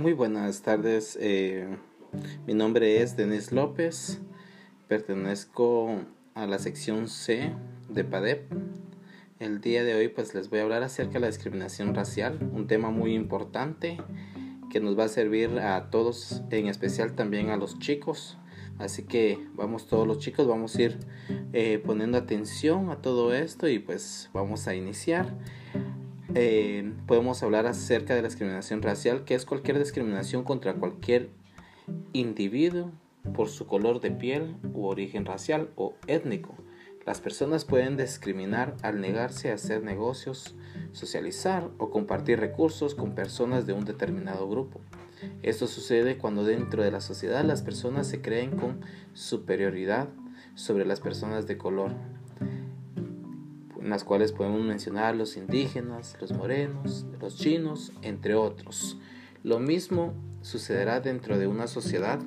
Muy buenas tardes, eh, mi nombre es Denis López, pertenezco a la sección C de PADEP. El día de hoy pues les voy a hablar acerca de la discriminación racial, un tema muy importante que nos va a servir a todos, en especial también a los chicos. Así que vamos todos los chicos, vamos a ir eh, poniendo atención a todo esto y pues vamos a iniciar. Eh, podemos hablar acerca de la discriminación racial, que es cualquier discriminación contra cualquier individuo por su color de piel u origen racial o étnico. Las personas pueden discriminar al negarse a hacer negocios, socializar o compartir recursos con personas de un determinado grupo. Esto sucede cuando dentro de la sociedad las personas se creen con superioridad sobre las personas de color, las cuales podemos mencionar los indígenas, los morenos, los chinos, entre otros. Lo mismo sucederá dentro de una sociedad.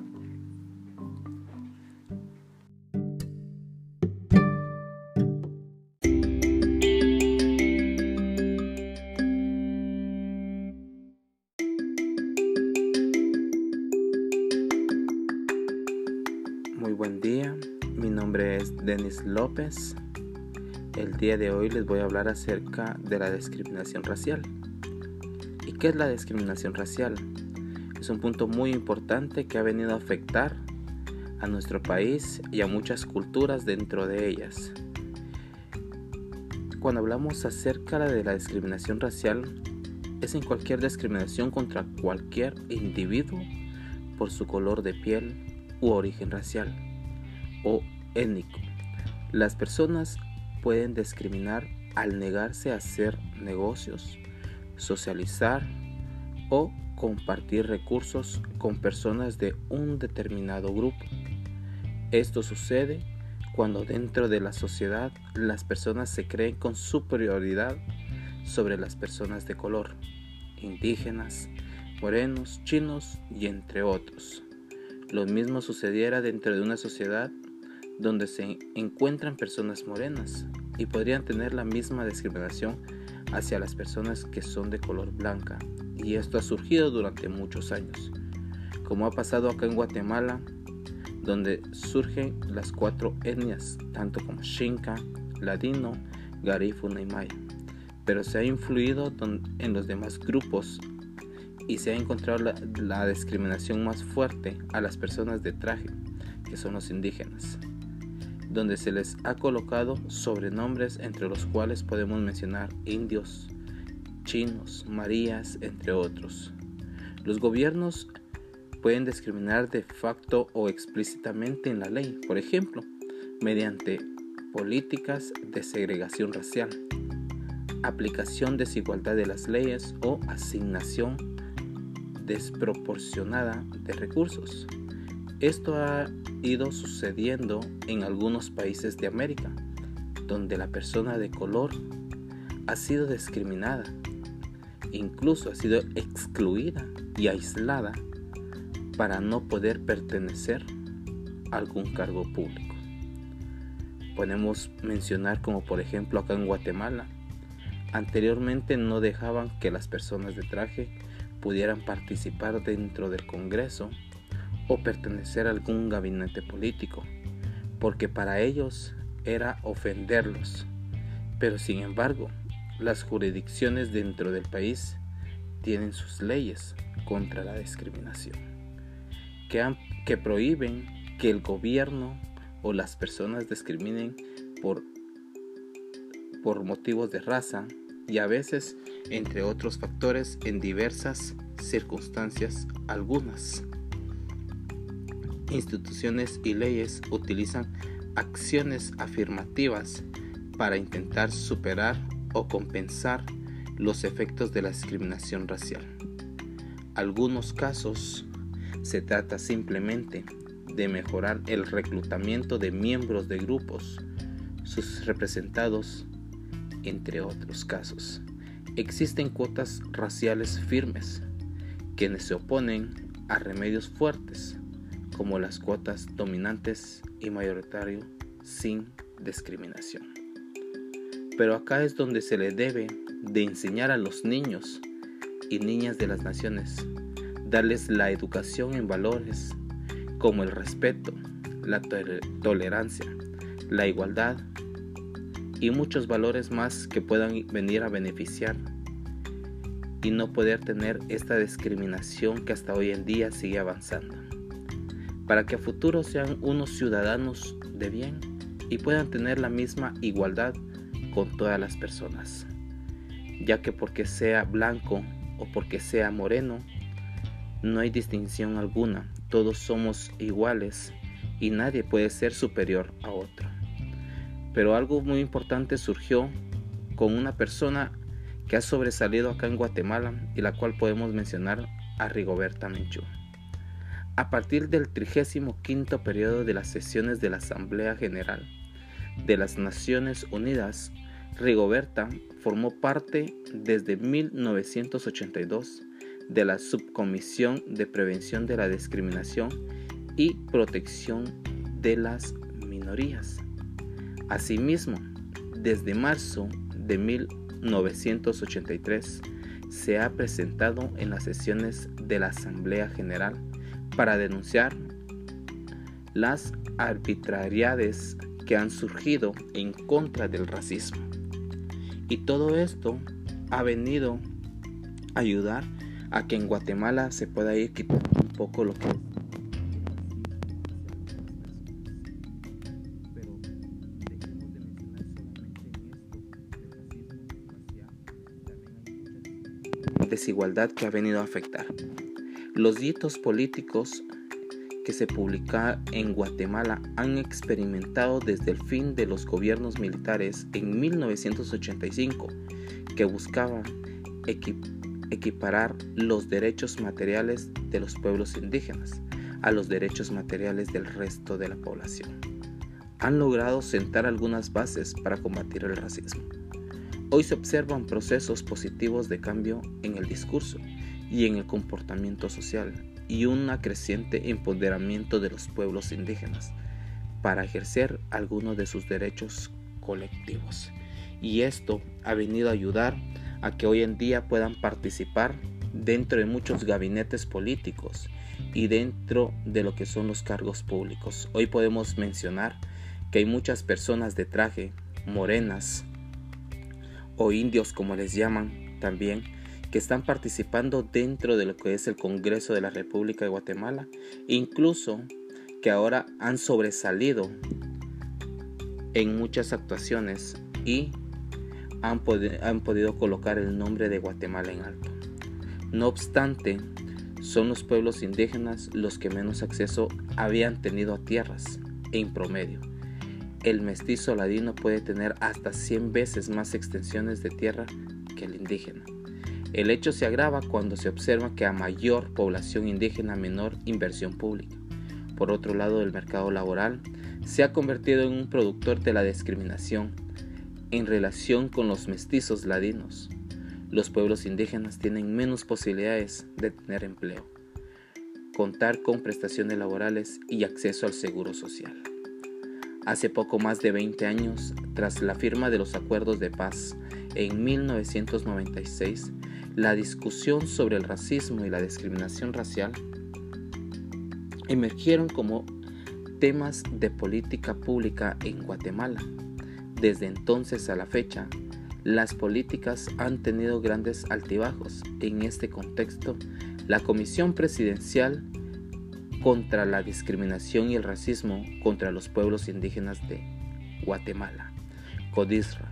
Muy buen día, mi nombre es Denis López el día de hoy les voy a hablar acerca de la discriminación racial. ¿Y qué es la discriminación racial? Es un punto muy importante que ha venido a afectar a nuestro país y a muchas culturas dentro de ellas. Cuando hablamos acerca de la discriminación racial, es en cualquier discriminación contra cualquier individuo por su color de piel u origen racial o étnico. Las personas pueden discriminar al negarse a hacer negocios, socializar o compartir recursos con personas de un determinado grupo. Esto sucede cuando dentro de la sociedad las personas se creen con superioridad sobre las personas de color, indígenas, morenos, chinos y entre otros. Lo mismo sucediera dentro de una sociedad donde se encuentran personas morenas y podrían tener la misma discriminación hacia las personas que son de color blanca. Y esto ha surgido durante muchos años, como ha pasado acá en Guatemala, donde surgen las cuatro etnias, tanto como Xinca, Ladino, Garifuna y Maya. Pero se ha influido en los demás grupos y se ha encontrado la discriminación más fuerte a las personas de traje, que son los indígenas donde se les ha colocado sobrenombres entre los cuales podemos mencionar indios, chinos, marías, entre otros. Los gobiernos pueden discriminar de facto o explícitamente en la ley, por ejemplo, mediante políticas de segregación racial, aplicación desigualdad de las leyes o asignación desproporcionada de recursos. Esto ha ido sucediendo en algunos países de América, donde la persona de color ha sido discriminada, incluso ha sido excluida y aislada para no poder pertenecer a algún cargo público. Podemos mencionar como por ejemplo acá en Guatemala, anteriormente no dejaban que las personas de traje pudieran participar dentro del Congreso o pertenecer a algún gabinete político, porque para ellos era ofenderlos. Pero sin embargo, las jurisdicciones dentro del país tienen sus leyes contra la discriminación, que, prohíben que el gobierno o las personas discriminen por, por motivos de raza y a veces entre otros factores en diversas circunstancias algunas instituciones y leyes utilizan acciones afirmativas para intentar superar o compensar los efectos de la discriminación racial. Algunos casos se trata simplemente de mejorar el reclutamiento de miembros de grupos, sus representados, entre otros casos. Existen cuotas raciales firmes, quienes se oponen a remedios fuertes como las cuotas dominantes y mayoritario sin discriminación. Pero acá es donde se le debe de enseñar a los niños y niñas de las naciones darles la educación en valores como el respeto, la tolerancia, la igualdad y muchos valores más que puedan venir a beneficiar y no poder tener esta discriminación que hasta hoy en día sigue avanzando. Para que a futuro sean unos ciudadanos de bien y puedan tener la misma igualdad con todas las personas, ya que porque sea blanco o porque sea moreno, no hay distinción alguna, todos somos iguales y nadie puede ser superior a otro. Pero algo muy importante surgió con una persona que ha sobresalido acá en Guatemala y la cual podemos mencionar a Rigoberta Menchú. A partir del 35 periodo de las sesiones de la Asamblea General de las Naciones Unidas, Rigoberta formó parte desde 1982 de la Subcomisión de Prevención de la Discriminación y Protección de las Minorías. Asimismo, desde marzo de 1983 se ha presentado en las sesiones de la Asamblea General para denunciar las arbitrariedades que han surgido en contra del racismo. Y todo esto ha venido a ayudar a que en Guatemala se pueda ir quitando un poco lo que desigualdad que ha venido a afectar. Los ditos políticos que se publican en Guatemala han experimentado desde el fin de los gobiernos militares en 1985 que buscaban equiparar los derechos materiales de los pueblos indígenas a los derechos materiales del resto de la población. Han logrado sentar algunas bases para combatir el racismo. Hoy se observan procesos positivos de cambio en el discurso y en el comportamiento social y un creciente empoderamiento de los pueblos indígenas para ejercer algunos de sus derechos colectivos. Y esto ha venido a ayudar a que hoy en día puedan participar dentro de muchos gabinetes políticos y dentro de lo que son los cargos públicos. Hoy podemos mencionar que hay muchas personas de traje, morenas, o indios como les llaman también, que están participando dentro de lo que es el Congreso de la República de Guatemala, incluso que ahora han sobresalido en muchas actuaciones y han, podido colocar el nombre de Guatemala en alto. No obstante, son los pueblos indígenas los que menos acceso habían tenido a tierras en promedio el mestizo ladino puede tener hasta 100 veces más extensiones de tierra que el indígena. El hecho se agrava cuando se observa que a mayor población indígena menor inversión pública. Por otro lado, el mercado laboral se ha convertido en un productor de la discriminación en relación con los mestizos ladinos. Los pueblos indígenas tienen menos posibilidades de tener empleo, contar con prestaciones laborales y acceso al seguro social. Hace poco más de 20 años, tras la firma de los acuerdos de paz en 1996, la discusión sobre el racismo y la discriminación racial emergieron como temas de política pública en Guatemala. Desde entonces a la fecha, las políticas han tenido grandes altibajos. En este contexto, la Comisión Presidencial contra la discriminación y el racismo contra los pueblos indígenas de Guatemala, CODISRA,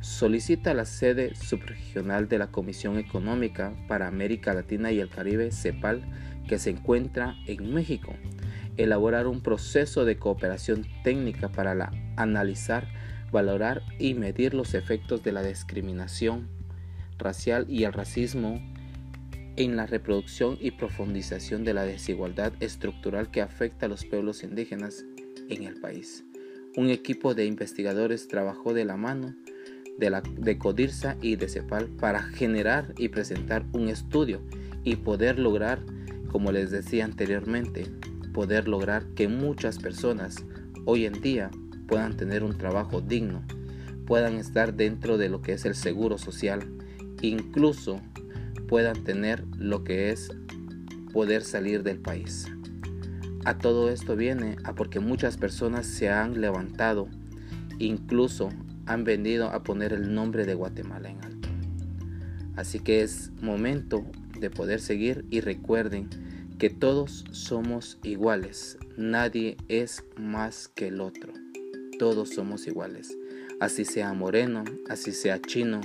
solicita a la sede subregional de la Comisión Económica para América Latina y el Caribe, CEPAL, que se encuentra en México, elaborar un proceso de cooperación técnica para analizar, valorar y medir los efectos de la discriminación racial y el racismo en la reproducción y profundización de la desigualdad estructural que afecta a los pueblos indígenas en el país. Un equipo de investigadores trabajó de la mano de, la, de CODIRSA y de CEPAL para generar y presentar un estudio y poder lograr, como les decía anteriormente, poder lograr que muchas personas hoy en día puedan tener un trabajo digno, puedan estar dentro de lo que es el seguro social, incluso puedan tener lo que es poder salir del país. A todo esto viene a porque muchas personas se han levantado, incluso han venido a poner el nombre de Guatemala en alto. Así que es momento de poder seguir y recuerden que todos somos iguales, nadie es más que el otro, todos somos iguales, así sea moreno, así sea chino,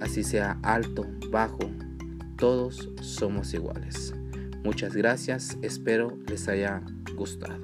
así sea alto, bajo, todos somos iguales. Muchas gracias, espero les haya gustado.